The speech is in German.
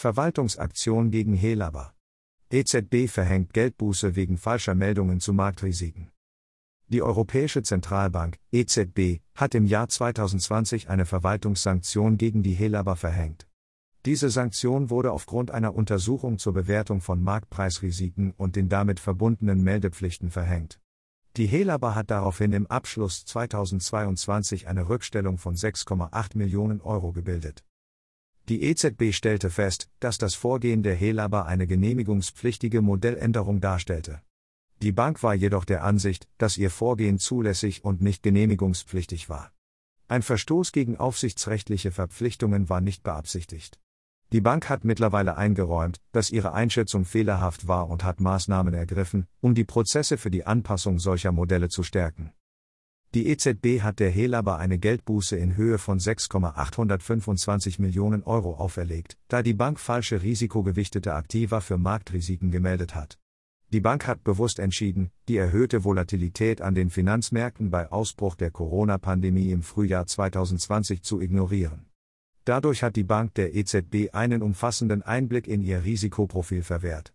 Verwaltungsaktion gegen Helaba. EZB verhängt Geldbuße wegen falscher Meldungen zu Marktrisiken. Die Europäische Zentralbank, EZB, hat im Jahr 2020 eine Verwaltungssanktion gegen die Helaba verhängt. Diese Sanktion wurde aufgrund einer Untersuchung zur Bewertung von Marktpreisrisiken und den damit verbundenen Meldepflichten verhängt. Die Helaba hat daraufhin im Abschluss 2022 eine Rückstellung von 6,8 Millionen Euro gebildet. Die EZB stellte fest, dass das Vorgehen der Helaba eine genehmigungspflichtige Modelländerung darstellte. Die Bank war jedoch der Ansicht, dass ihr Vorgehen zulässig und nicht genehmigungspflichtig war. Ein Verstoß gegen aufsichtsrechtliche Verpflichtungen war nicht beabsichtigt. Die Bank hat mittlerweile eingeräumt, dass ihre Einschätzung fehlerhaft war und hat Maßnahmen ergriffen, um die Prozesse für die Anpassung solcher Modelle zu stärken. Die EZB hat der Helaba eine Geldbuße in Höhe von 6,825 Millionen Euro auferlegt, da die Bank falsche risikogewichtete Aktiva für Marktrisiken gemeldet hat. Die Bank hat bewusst entschieden, die erhöhte Volatilität an den Finanzmärkten bei Ausbruch der Corona-Pandemie im Frühjahr 2020 zu ignorieren. Dadurch hat die Bank der EZB einen umfassenden Einblick in ihr Risikoprofil verwehrt.